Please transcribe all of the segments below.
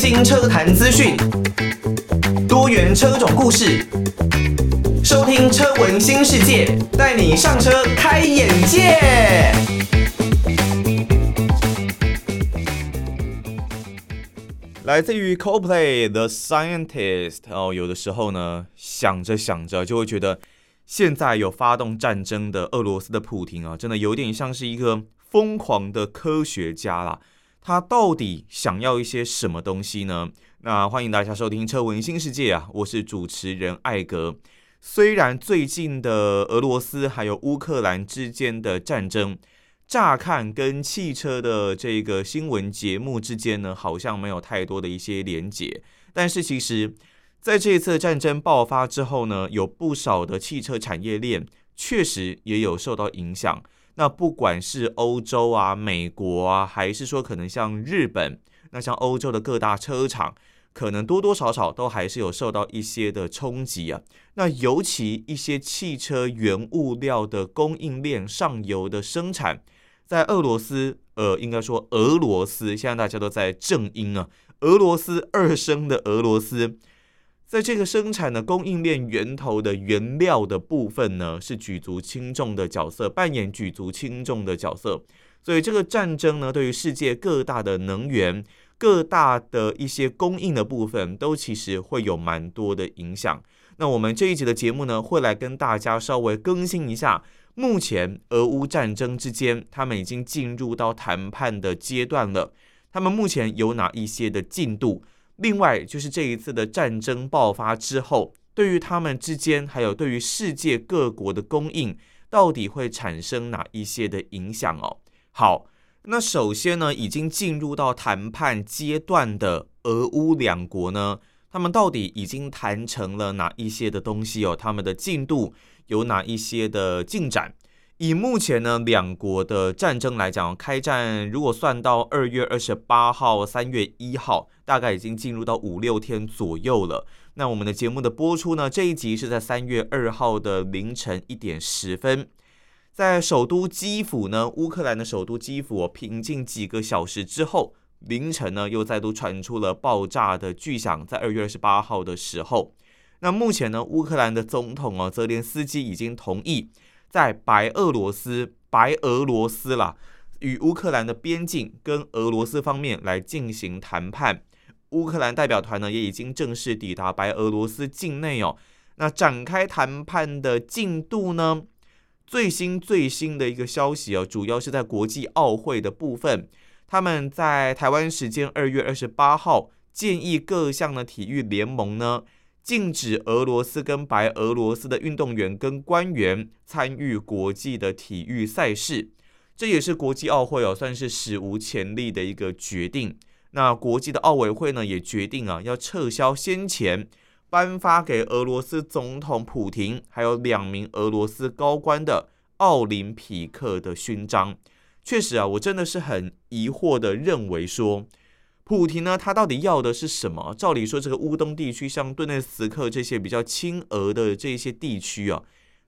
新车坛资讯，多元车种故事，收听车闻新世界，带你上车开眼界。来自于 CoPlay The Scientist 哦，有的时候呢，想着想着就会觉得，现在有发动战争的俄罗斯的普丁啊，真的有点像是一个疯狂的科学家啦。他到底想要一些什么东西呢？那欢迎大家收听《车闻新世界》啊，我是主持人艾格。虽然最近的俄罗斯还有乌克兰之间的战争，乍看跟汽车的这个新闻节目之间呢，好像没有太多的一些连结，但是其实在这一次战争爆发之后呢，有不少的汽车产业链确实也有受到影响。那不管是欧洲啊、美国啊，还是说可能像日本，那像欧洲的各大车厂，可能多多少少都还是有受到一些的冲击啊。那尤其一些汽车原物料的供应链上游的生产，在俄罗斯，呃，应该说俄罗斯，现在大家都在正音啊，俄罗斯二声的俄罗斯。在这个生产的供应链源头的原料的部分呢，是举足轻重的角色，扮演举足轻重的角色。所以这个战争呢，对于世界各大的能源、各大的一些供应的部分，都其实会有蛮多的影响。那我们这一集的节目呢，会来跟大家稍微更新一下，目前俄乌战争之间，他们已经进入到谈判的阶段了。他们目前有哪一些的进度？另外，就是这一次的战争爆发之后，对于他们之间，还有对于世界各国的供应，到底会产生哪一些的影响哦？好，那首先呢，已经进入到谈判阶段的俄乌两国呢，他们到底已经谈成了哪一些的东西哦？他们的进度有哪一些的进展？以目前呢，两国的战争来讲，开战如果算到二月二十八号、三月一号，大概已经进入到五六天左右了。那我们的节目的播出呢，这一集是在三月二号的凌晨一点十分，在首都基辅呢，乌克兰的首都基辅平静几个小时之后，凌晨呢又再度传出了爆炸的巨响，在二月二十八号的时候，那目前呢，乌克兰的总统哦，泽连斯基已经同意。在白俄罗斯、白俄罗斯啦，与乌克兰的边境跟俄罗斯方面来进行谈判。乌克兰代表团呢也已经正式抵达白俄罗斯境内哦。那展开谈判的进度呢？最新最新的一个消息哦，主要是在国际奥会的部分，他们在台湾时间二月二十八号建议各项的体育联盟呢。禁止俄罗斯跟白俄罗斯的运动员跟官员参与国际的体育赛事，这也是国际奥会哦，算是史无前例的一个决定。那国际的奥委会呢，也决定啊，要撤销先前颁发给俄罗斯总统普廷还有两名俄罗斯高官的奥林匹克的勋章。确实啊，我真的是很疑惑的认为说。普廷呢，他到底要的是什么？照理说，这个乌东地区，像顿涅茨克这些比较亲俄的这些地区啊，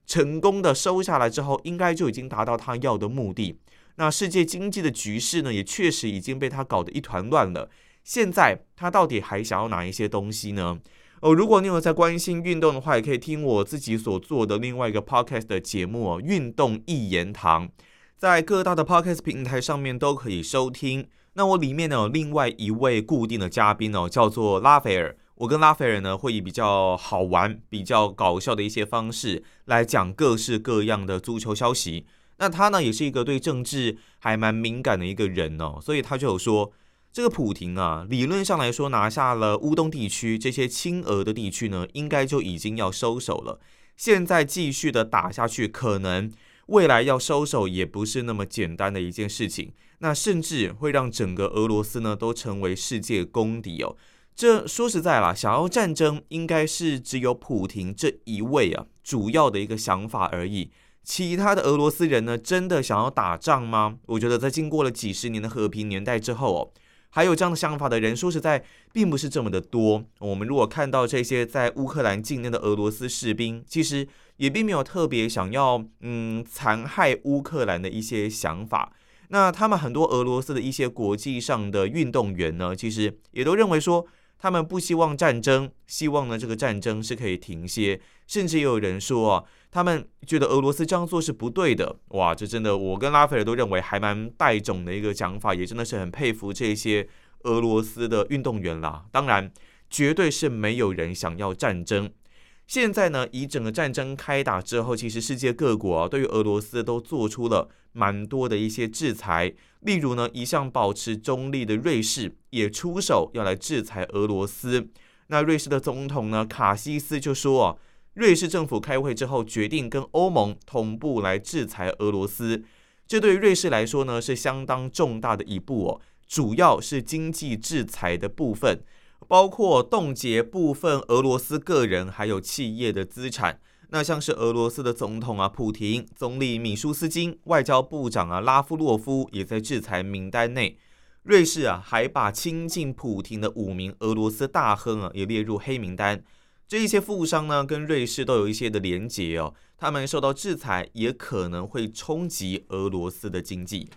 成功的收下来之后，应该就已经达到他要的目的。那世界经济的局势呢，也确实已经被他搞得一团乱了。现在他到底还想要哪一些东西呢？哦，如果你有在关心运动的话，也可以听我自己所做的另外一个 podcast 的节目哦，《运动一言堂》，在各大的 podcast 平台上面都可以收听。那我里面呢有另外一位固定的嘉宾哦，叫做拉斐尔。我跟拉斐尔呢会以比较好玩、比较搞笑的一些方式来讲各式各样的足球消息。那他呢也是一个对政治还蛮敏感的一个人哦，所以他就有说，这个普廷啊，理论上来说拿下了乌东地区这些亲俄的地区呢，应该就已经要收手了。现在继续的打下去，可能未来要收手也不是那么简单的一件事情。那甚至会让整个俄罗斯呢都成为世界公敌哦。这说实在啦，想要战争应该是只有普廷这一位啊主要的一个想法而已。其他的俄罗斯人呢，真的想要打仗吗？我觉得在经过了几十年的和平年代之后哦，还有这样的想法的人，说实在并不是这么的多。我们如果看到这些在乌克兰境内的俄罗斯士兵，其实也并没有特别想要嗯残害乌克兰的一些想法。那他们很多俄罗斯的一些国际上的运动员呢，其实也都认为说，他们不希望战争，希望呢这个战争是可以停歇。甚至也有人说啊，他们觉得俄罗斯这样做是不对的。哇，这真的，我跟拉斐尔都认为还蛮带种的一个讲法，也真的是很佩服这些俄罗斯的运动员啦。当然，绝对是没有人想要战争。现在呢，以整个战争开打之后，其实世界各国啊，对于俄罗斯都做出了蛮多的一些制裁。例如呢，一向保持中立的瑞士也出手要来制裁俄罗斯。那瑞士的总统呢，卡西斯就说啊，瑞士政府开会之后决定跟欧盟同步来制裁俄罗斯。这对于瑞士来说呢，是相当重大的一步哦，主要是经济制裁的部分。包括冻结部分俄罗斯个人还有企业的资产，那像是俄罗斯的总统啊，普廷，总理米舒斯金，外交部长啊，拉夫洛夫也在制裁名单内。瑞士啊，还把亲近普廷的五名俄罗斯大亨啊，也列入黑名单。这一些富商呢，跟瑞士都有一些的连结哦，他们受到制裁，也可能会冲击俄罗斯的经济。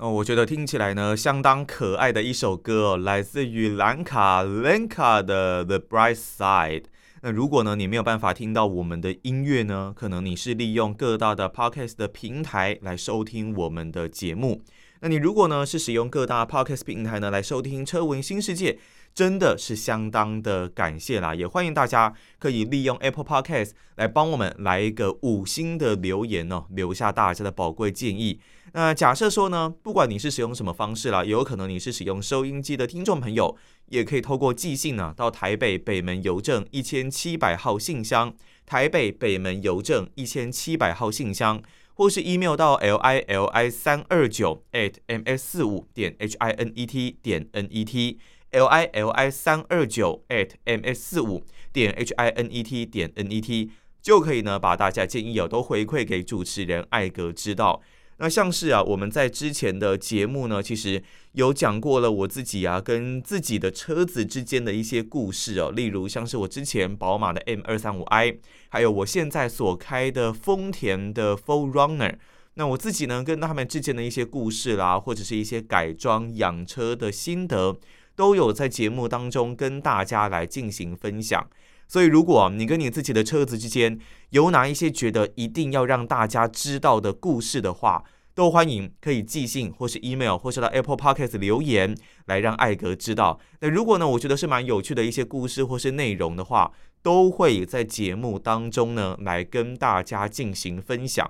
哦，我觉得听起来呢，相当可爱的一首歌哦，来自于兰卡兰卡的《The Bright Side》。那如果呢，你没有办法听到我们的音乐呢，可能你是利用各大的 Podcast 的平台来收听我们的节目。那你如果呢是使用各大 Podcast 平台呢来收听《车闻新世界》，真的是相当的感谢啦！也欢迎大家可以利用 Apple Podcast 来帮我们来一个五星的留言哦，留下大家的宝贵建议。那假设说呢，不管你是使用什么方式啦，有可能你是使用收音机的听众朋友，也可以透过寄信呢、啊，到台北北门邮政一千七百号信箱，台北北门邮政一千七百号信箱，或是 email 到 l i l i 三二九 at m s 四五点 h i n e t 点 n e t l i l i 三二九 at m s 四五点 h i n e t 点 n e t 就可以呢，把大家建议哦都回馈给主持人艾格知道。那像是啊，我们在之前的节目呢，其实有讲过了我自己啊跟自己的车子之间的一些故事哦，例如像是我之前宝马的 M 二三五 i，还有我现在所开的丰田的 4Runner，那我自己呢跟他们之间的一些故事啦，或者是一些改装养车的心得，都有在节目当中跟大家来进行分享。所以，如果你跟你自己的车子之间有哪一些觉得一定要让大家知道的故事的话，都欢迎可以寄信或是 email 或是到 Apple Podcast 留言来让艾格知道。那如果呢，我觉得是蛮有趣的一些故事或是内容的话，都会在节目当中呢来跟大家进行分享。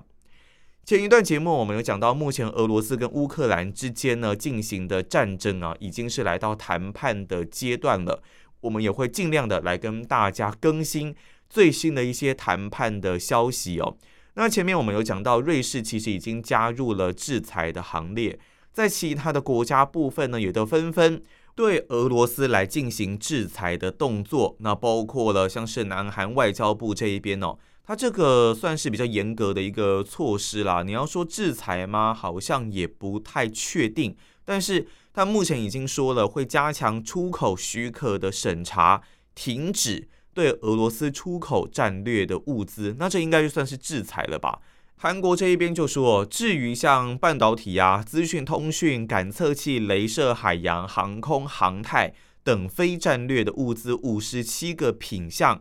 前一段节目我们有讲到，目前俄罗斯跟乌克兰之间呢进行的战争啊，已经是来到谈判的阶段了。我们也会尽量的来跟大家更新最新的一些谈判的消息哦。那前面我们有讲到，瑞士其实已经加入了制裁的行列，在其他的国家部分呢，也都纷纷对俄罗斯来进行制裁的动作。那包括了像是南韩外交部这一边哦，它这个算是比较严格的一个措施啦。你要说制裁吗？好像也不太确定，但是。他目前已经说了，会加强出口许可的审查，停止对俄罗斯出口战略的物资。那这应该就算是制裁了吧？韩国这一边就说，至于像半导体啊、资讯通讯、感测器、镭射、海洋、航空、航太等非战略的物资五十七个品项，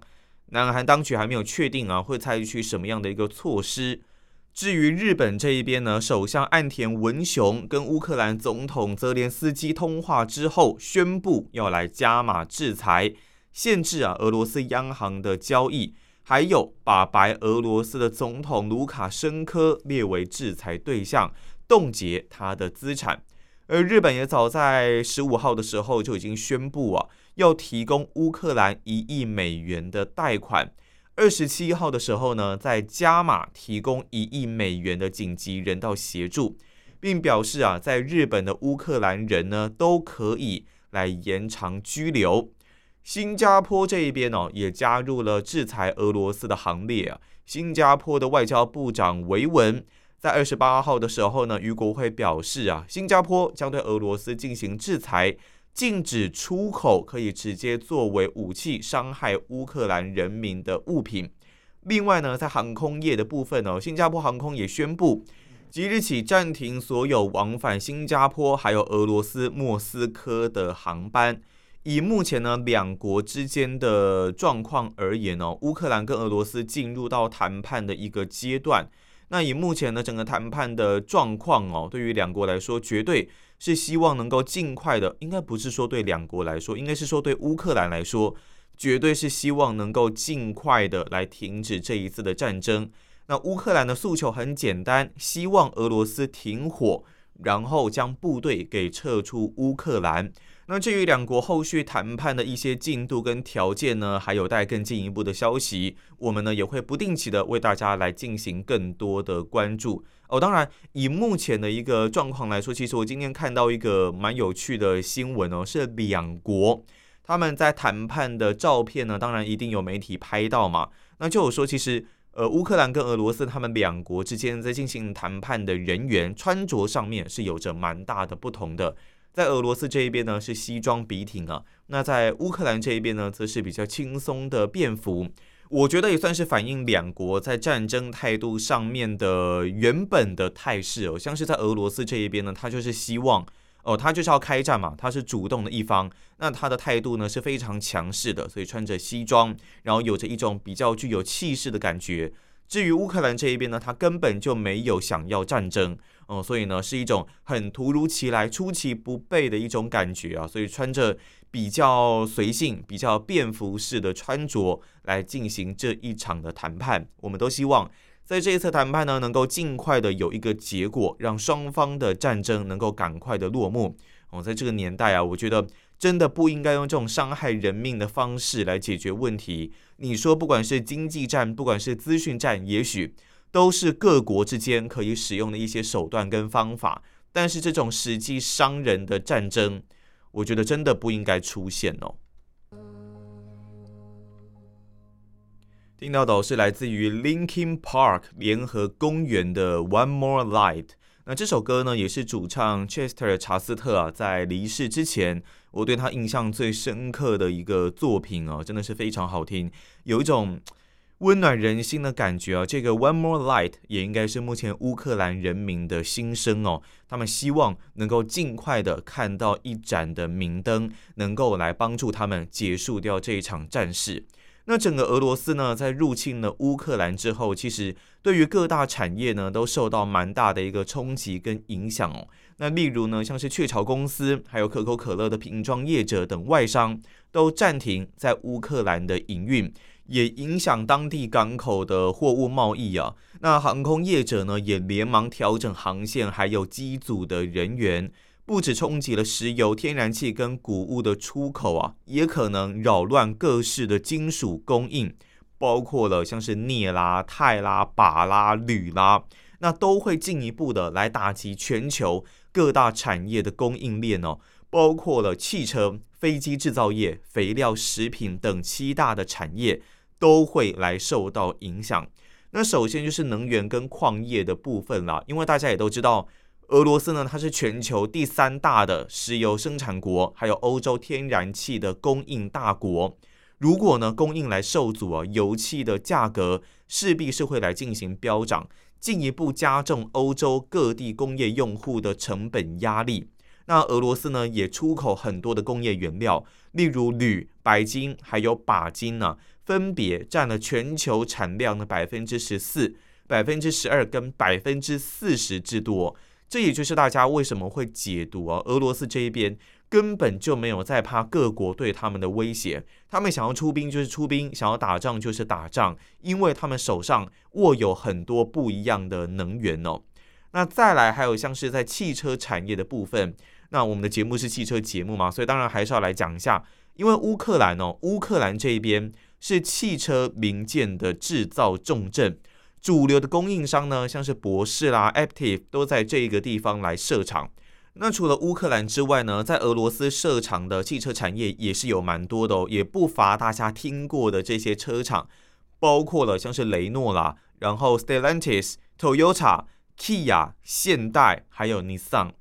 南韩当局还没有确定啊，会采取什么样的一个措施。至于日本这一边呢，首相岸田文雄跟乌克兰总统泽连斯基通话之后，宣布要来加码制裁，限制啊俄罗斯央行的交易，还有把白俄罗斯的总统卢卡申科列为制裁对象，冻结他的资产。而日本也早在十五号的时候就已经宣布啊，要提供乌克兰一亿美元的贷款。二十七号的时候呢，在加码提供一亿美元的紧急人道协助，并表示啊，在日本的乌克兰人呢都可以来延长居留。新加坡这一边哦，也加入了制裁俄罗斯的行列啊。新加坡的外交部长维文在二十八号的时候呢，与国会表示啊，新加坡将对俄罗斯进行制裁。禁止出口可以直接作为武器伤害乌克兰人民的物品。另外呢，在航空业的部分呢，新加坡航空也宣布即日起暂停所有往返新加坡还有俄罗斯莫斯科的航班。以目前呢两国之间的状况而言哦，乌克兰跟俄罗斯进入到谈判的一个阶段。那以目前的整个谈判的状况哦，对于两国来说，绝对是希望能够尽快的，应该不是说对两国来说，应该是说对乌克兰来说，绝对是希望能够尽快的来停止这一次的战争。那乌克兰的诉求很简单，希望俄罗斯停火，然后将部队给撤出乌克兰。那至于两国后续谈判的一些进度跟条件呢，还有待更进一步的消息，我们呢也会不定期的为大家来进行更多的关注哦。当然，以目前的一个状况来说，其实我今天看到一个蛮有趣的新闻哦，是两国他们在谈判的照片呢，当然一定有媒体拍到嘛。那就有说，其实。呃，乌克兰跟俄罗斯他们两国之间在进行谈判的人员穿着上面是有着蛮大的不同的。在俄罗斯这一边呢是西装笔挺啊，那在乌克兰这一边呢则是比较轻松的便服。我觉得也算是反映两国在战争态度上面的原本的态势哦。像是在俄罗斯这一边呢，他就是希望。哦，他就是要开战嘛，他是主动的一方，那他的态度呢是非常强势的，所以穿着西装，然后有着一种比较具有气势的感觉。至于乌克兰这一边呢，他根本就没有想要战争，哦，所以呢是一种很突如其来、出其不备的一种感觉啊，所以穿着比较随性、比较便服式的穿着来进行这一场的谈判，我们都希望。在这一次谈判呢，能够尽快的有一个结果，让双方的战争能够赶快的落幕。哦，在这个年代啊，我觉得真的不应该用这种伤害人命的方式来解决问题。你说，不管是经济战，不管是资讯战，也许都是各国之间可以使用的一些手段跟方法。但是这种实际伤人的战争，我觉得真的不应该出现哦。听到的是来自于 Linkin Park 联合公园的 One More Light。那这首歌呢，也是主唱 Chester 查斯特啊，在离世之前，我对他印象最深刻的一个作品哦，真的是非常好听，有一种温暖人心的感觉啊。这个 One More Light 也应该是目前乌克兰人民的心声哦，他们希望能够尽快的看到一盏的明灯，能够来帮助他们结束掉这一场战事。那整个俄罗斯呢，在入侵了乌克兰之后，其实对于各大产业呢，都受到蛮大的一个冲击跟影响哦。那例如呢，像是雀巢公司，还有可口可乐的瓶装业者等外商，都暂停在乌克兰的营运，也影响当地港口的货物贸易啊。那航空业者呢，也连忙调整航线，还有机组的人员。不止冲击了石油、天然气跟谷物的出口啊，也可能扰乱各式的金属供应，包括了像是镍啦、钛啦、鈀啦、铝啦，那都会进一步的来打击全球各大产业的供应链哦，包括了汽车、飞机制造业、肥料、食品等七大的产业都会来受到影响。那首先就是能源跟矿业的部分啦，因为大家也都知道。俄罗斯呢，它是全球第三大的石油生产国，还有欧洲天然气的供应大国。如果呢供应来受阻啊，油气的价格势必是会来进行飙涨，进一步加重欧洲各地工业用户的成本压力。那俄罗斯呢也出口很多的工业原料，例如铝、白金还有钯金呢，分别占了全球产量的百分之十四、百分之十二跟百分之四十之多。这也就是大家为什么会解读啊，俄罗斯这一边根本就没有在怕各国对他们的威胁，他们想要出兵就是出兵，想要打仗就是打仗，因为他们手上握有很多不一样的能源哦。那再来还有像是在汽车产业的部分，那我们的节目是汽车节目嘛，所以当然还是要来讲一下，因为乌克兰哦，乌克兰这一边是汽车零件的制造重镇。主流的供应商呢，像是博世啦、Active 都在这个地方来设厂。那除了乌克兰之外呢，在俄罗斯设厂的汽车产业也是有蛮多的哦，也不乏大家听过的这些车厂，包括了像是雷诺啦，然后 Stellantis、Toyota、Kia、现代，还有 Nissan。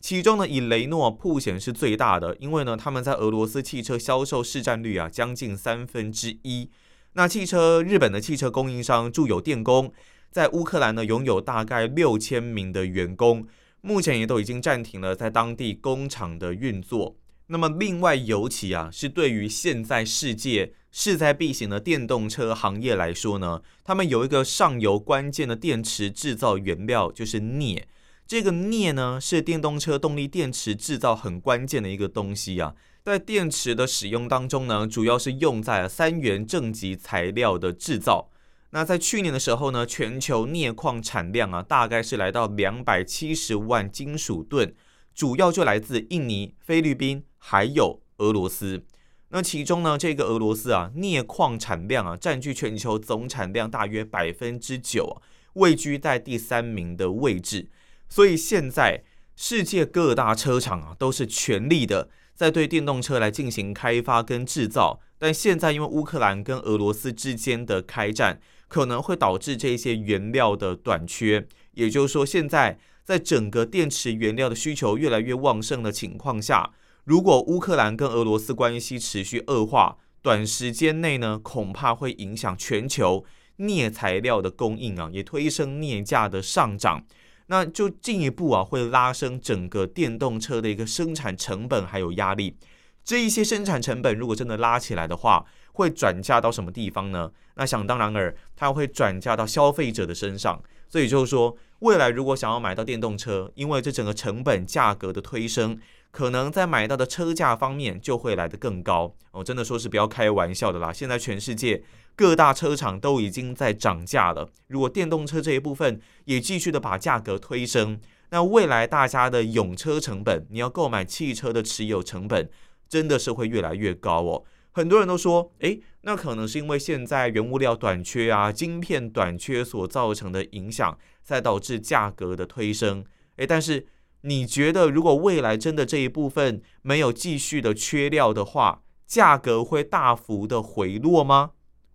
其中呢，以雷诺普显是最大的，因为呢，他们在俄罗斯汽车销售市占率啊，将近三分之一。那汽车，日本的汽车供应商住友电工，在乌克兰呢拥有大概六千名的员工，目前也都已经暂停了在当地工厂的运作。那么另外，尤其啊是对于现在世界势在必行的电动车行业来说呢，他们有一个上游关键的电池制造原料，就是镍。这个镍呢是电动车动力电池制造很关键的一个东西啊，在电池的使用当中呢，主要是用在三元正极材料的制造。那在去年的时候呢，全球镍矿产量啊，大概是来到两百七十万金属吨，主要就来自印尼、菲律宾还有俄罗斯。那其中呢，这个俄罗斯啊，镍矿产量啊，占据全球总产量大约百分之九，位居在第三名的位置。所以现在世界各大车厂啊，都是全力的在对电动车来进行开发跟制造。但现在因为乌克兰跟俄罗斯之间的开战，可能会导致这些原料的短缺，也就是说，现在在整个电池原料的需求越来越旺盛的情况下，如果乌克兰跟俄罗斯关系持续恶化，短时间内呢，恐怕会影响全球镍材料的供应啊，也推升镍价的上涨，那就进一步啊，会拉升整个电动车的一个生产成本还有压力。这一些生产成本如果真的拉起来的话，会转嫁到什么地方呢？那想当然尔，它会转嫁到消费者的身上。所以就是说，未来如果想要买到电动车，因为这整个成本价格的推升，可能在买到的车价方面就会来得更高。我、哦、真的说是不要开玩笑的啦。现在全世界各大车厂都已经在涨价了。如果电动车这一部分也继续的把价格推升，那未来大家的用车成本，你要购买汽车的持有成本。真的是会越来越高哦。很多人都说，诶，那可能是因为现在原物料短缺啊，晶片短缺所造成的影响，才导致价格的推升。诶，但是你觉得，如果未来真的这一部分没有继续的缺料的话，价格会大幅的回落吗？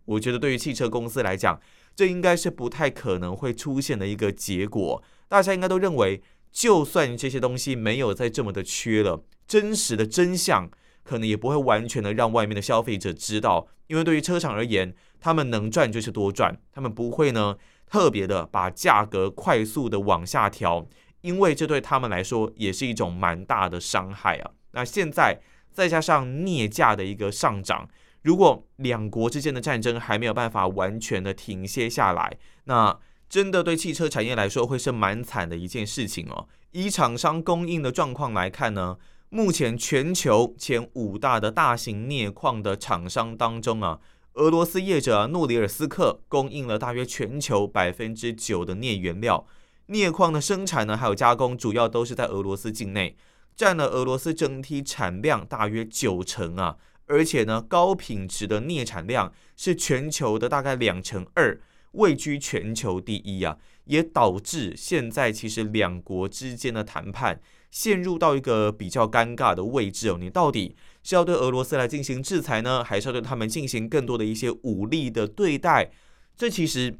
我觉得对于汽车公司来讲，这应该是不太可能会出现的一个结果。大家应该都认为，就算这些东西没有再这么的缺了，真实的真相。可能也不会完全的让外面的消费者知道，因为对于车厂而言，他们能赚就是多赚，他们不会呢特别的把价格快速的往下调，因为这对他们来说也是一种蛮大的伤害啊。那现在再加上镍价的一个上涨，如果两国之间的战争还没有办法完全的停歇下来，那真的对汽车产业来说会是蛮惨的一件事情哦。以厂商供应的状况来看呢。目前全球前五大的大型镍矿的厂商当中啊，俄罗斯业者诺里尔斯克供应了大约全球百分之九的镍原料。镍矿的生产呢，还有加工，主要都是在俄罗斯境内，占了俄罗斯整体产量大约九成啊。而且呢，高品质的镍产量是全球的大概两成二，位居全球第一啊，也导致现在其实两国之间的谈判。陷入到一个比较尴尬的位置哦，你到底是要对俄罗斯来进行制裁呢，还是要对他们进行更多的一些武力的对待？这其实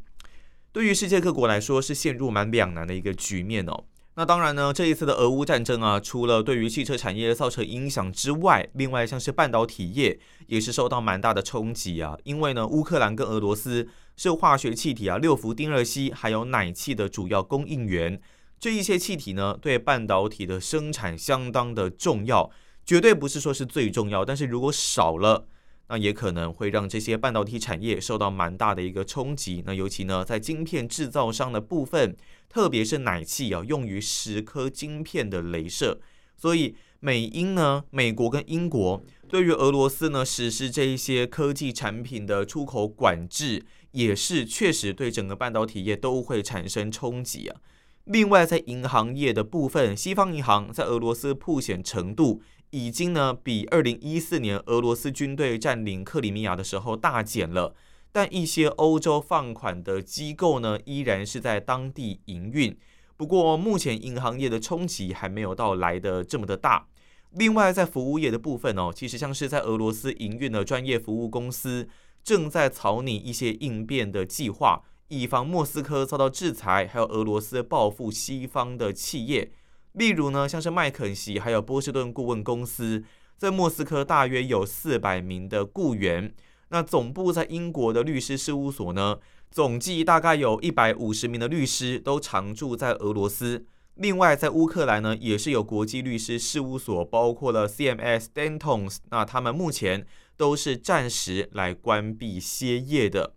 对于世界各国来说是陷入蛮两难的一个局面哦。那当然呢，这一次的俄乌战争啊，除了对于汽车产业造成影响之外，另外像是半导体业也是受到蛮大的冲击啊，因为呢，乌克兰跟俄罗斯是化学气体啊六氟丁二烯还有氖气的主要供应源。这一些气体呢，对半导体的生产相当的重要，绝对不是说是最重要，但是如果少了，那也可能会让这些半导体产业受到蛮大的一个冲击。那尤其呢，在晶片制造商的部分，特别是氖气啊，用于十颗晶片的镭射，所以美英呢，美国跟英国对于俄罗斯呢实施这一些科技产品的出口管制，也是确实对整个半导体业都会产生冲击啊。另外，在银行业的部分，西方银行在俄罗斯破险程度已经呢比二零一四年俄罗斯军队占领克里米亚的时候大减了，但一些欧洲放款的机构呢依然是在当地营运。不过，目前银行业的冲击还没有到来的这么的大。另外，在服务业的部分哦，其实像是在俄罗斯营运的专业服务公司正在草拟一些应变的计划。以防莫斯科遭到制裁，还有俄罗斯报复西方的企业，例如呢，像是麦肯锡还有波士顿顾问公司，在莫斯科大约有四百名的雇员。那总部在英国的律师事务所呢，总计大概有一百五十名的律师都常驻在俄罗斯。另外，在乌克兰呢，也是有国际律师事务所，包括了 CMS Dentons，那他们目前都是暂时来关闭歇业的。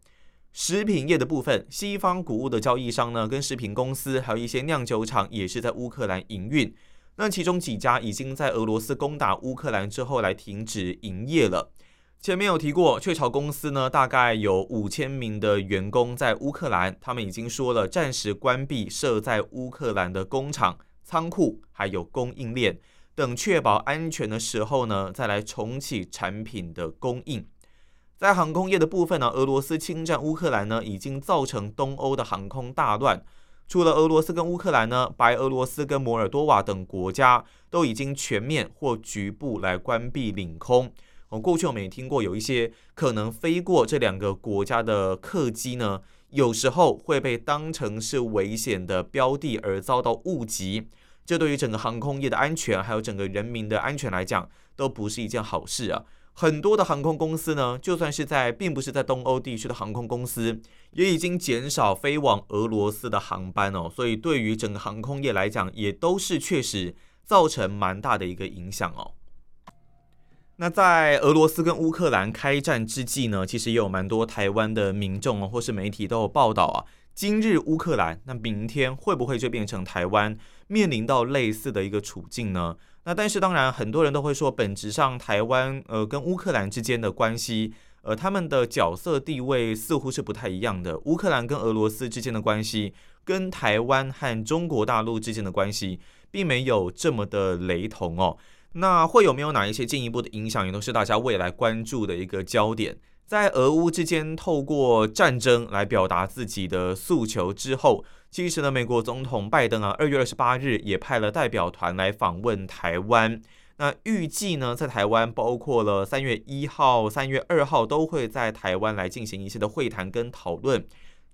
食品业的部分，西方谷物的交易商呢，跟食品公司还有一些酿酒厂也是在乌克兰营运。那其中几家已经在俄罗斯攻打乌克兰之后来停止营业了。前面有提过，雀巢公司呢，大概有五千名的员工在乌克兰，他们已经说了暂时关闭设在乌克兰的工厂、仓库，还有供应链，等确保安全的时候呢，再来重启产品的供应。在航空业的部分呢，俄罗斯侵占乌克兰呢，已经造成东欧的航空大乱。除了俄罗斯跟乌克兰呢，白俄罗斯跟摩尔多瓦等国家都已经全面或局部来关闭领空。过去我们也听过有一些可能飞过这两个国家的客机呢，有时候会被当成是危险的标的而遭到误击，这对于整个航空业的安全，还有整个人民的安全来讲，都不是一件好事啊。很多的航空公司呢，就算是在并不是在东欧地区的航空公司，也已经减少飞往俄罗斯的航班哦，所以对于整个航空业来讲，也都是确实造成蛮大的一个影响哦。那在俄罗斯跟乌克兰开战之际呢，其实也有蛮多台湾的民众，或是媒体都有报道啊。今日乌克兰，那明天会不会就变成台湾面临到类似的一个处境呢？那但是当然，很多人都会说，本质上台湾呃跟乌克兰之间的关系，呃他们的角色地位似乎是不太一样的。乌克兰跟俄罗斯之间的关系，跟台湾和中国大陆之间的关系，并没有这么的雷同哦。那会有没有哪一些进一步的影响，也都是大家未来关注的一个焦点。在俄乌之间透过战争来表达自己的诉求之后，其实呢，美国总统拜登啊，二月二十八日也派了代表团来访问台湾。那预计呢，在台湾包括了三月一号、三月二号都会在台湾来进行一些的会谈跟讨论。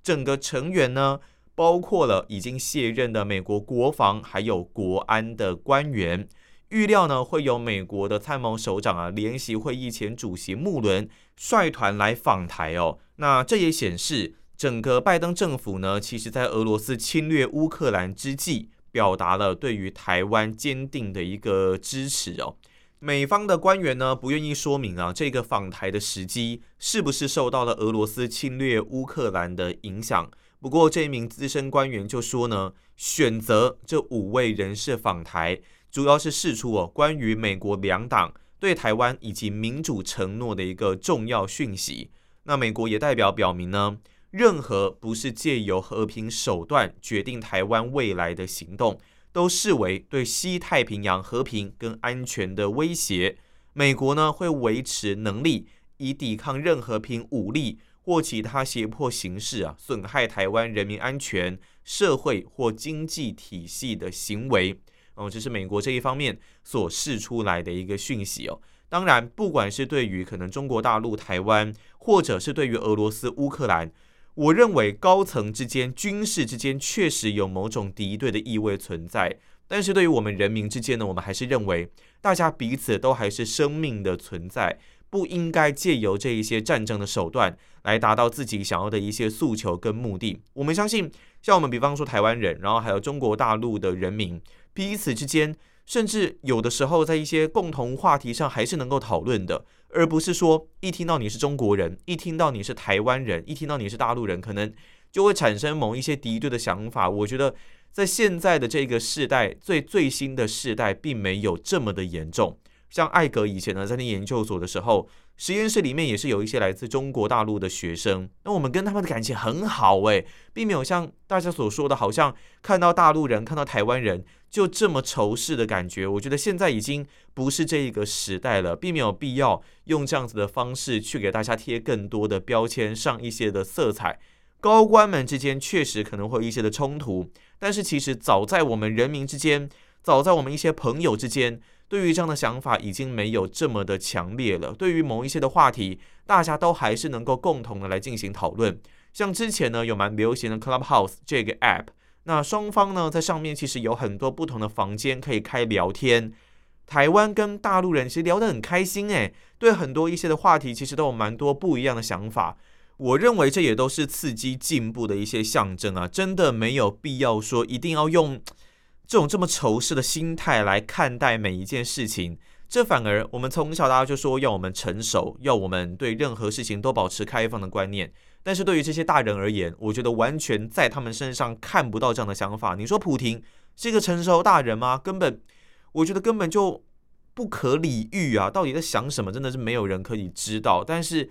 整个成员呢，包括了已经卸任的美国国防还有国安的官员。预料呢，会有美国的参谋首长啊，联席会议前主席穆伦率团来访台哦。那这也显示，整个拜登政府呢，其实在俄罗斯侵略乌克兰之际，表达了对于台湾坚定的一个支持哦。美方的官员呢，不愿意说明啊，这个访台的时机是不是受到了俄罗斯侵略乌克兰的影响。不过这一名资深官员就说呢，选择这五位人士访台。主要是释出哦，关于美国两党对台湾以及民主承诺的一个重要讯息。那美国也代表表明呢，任何不是借由和平手段决定台湾未来的行动，都视为对西太平洋和平跟安全的威胁。美国呢会维持能力，以抵抗任何凭武力或其他胁迫形式啊损害台湾人民安全、社会或经济体系的行为。哦，这是美国这一方面所释出来的一个讯息哦。当然，不管是对于可能中国大陆、台湾，或者是对于俄罗斯、乌克兰，我认为高层之间、军事之间确实有某种敌对的意味存在。但是，对于我们人民之间呢，我们还是认为大家彼此都还是生命的存在，不应该借由这一些战争的手段来达到自己想要的一些诉求跟目的。我们相信，像我们比方说台湾人，然后还有中国大陆的人民。彼此之间，甚至有的时候在一些共同话题上还是能够讨论的，而不是说一听到你是中国人，一听到你是台湾人，一听到你是大陆人，可能就会产生某一些敌对的想法。我觉得在现在的这个世代，最最新的世代，并没有这么的严重。像艾格以前呢，在那研究所的时候，实验室里面也是有一些来自中国大陆的学生，那我们跟他们的感情很好诶，并没有像大家所说的，好像看到大陆人、看到台湾人就这么仇视的感觉。我觉得现在已经不是这一个时代了，并没有必要用这样子的方式去给大家贴更多的标签，上一些的色彩。高官们之间确实可能会有一些的冲突，但是其实早在我们人民之间，早在我们一些朋友之间。对于这样的想法已经没有这么的强烈了。对于某一些的话题，大家都还是能够共同的来进行讨论。像之前呢，有蛮流行的 Clubhouse 这个 app，那双方呢在上面其实有很多不同的房间可以开聊天。台湾跟大陆人其实聊得很开心，诶，对很多一些的话题其实都有蛮多不一样的想法。我认为这也都是刺激进步的一些象征啊，真的没有必要说一定要用这种这么仇视的心态来看待每一件事情。这反而我们从小大家就说要我们成熟，要我们对任何事情都保持开放的观念。但是对于这些大人而言，我觉得完全在他们身上看不到这样的想法。你说普亭是一个成熟大人吗？根本，我觉得根本就不可理喻啊！到底在想什么，真的是没有人可以知道。但是。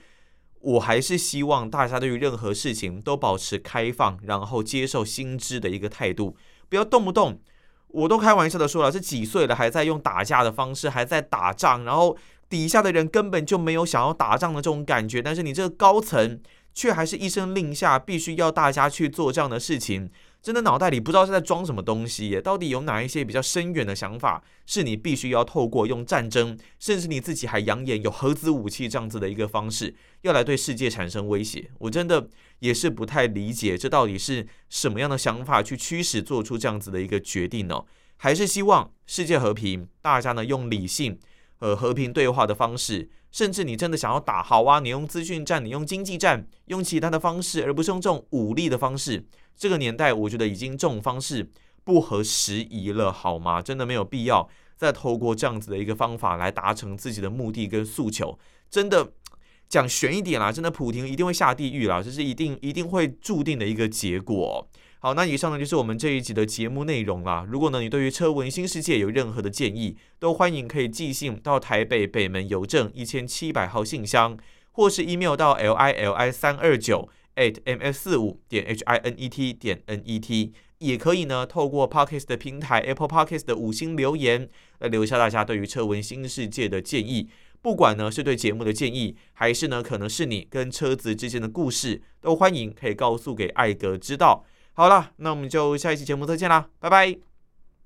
我还是希望大家对于任何事情都保持开放，然后接受新知的一个态度，不要动不动，我都开玩笑的说了，是几岁了还在用打架的方式，还在打仗，然后底下的人根本就没有想要打仗的这种感觉，但是你这个高层却还是一声令下，必须要大家去做这样的事情。真的脑袋里不知道是在装什么东西耶，到底有哪一些比较深远的想法，是你必须要透过用战争，甚至你自己还扬言有核子武器这样子的一个方式，要来对世界产生威胁？我真的也是不太理解，这到底是什么样的想法去驱使做出这样子的一个决定呢？还是希望世界和平，大家呢用理性和和平对话的方式，甚至你真的想要打，好啊，你用资讯战，你用经济战，用其他的方式，而不是用这种武力的方式。这个年代，我觉得已经这种方式不合时宜了，好吗？真的没有必要再透过这样子的一个方法来达成自己的目的跟诉求。真的讲玄一点啦，真的普亭一定会下地狱啦，这是一定一定会注定的一个结果。好，那以上呢就是我们这一集的节目内容啦。如果呢你对于车文新世界有任何的建议，都欢迎可以寄信到台北北门邮政一千七百号信箱，或是 email 到 l i l i 三二九。at ms 四五点 h i n e t 点 n e t 也可以呢，透过 Podcast 的平台 Apple Podcast 的五星留言来留下大家对于车文新世界的建议，不管呢是对节目的建议，还是呢可能是你跟车子之间的故事，都欢迎可以告诉给艾格知道。好了，那我们就下一期节目再见啦，拜拜。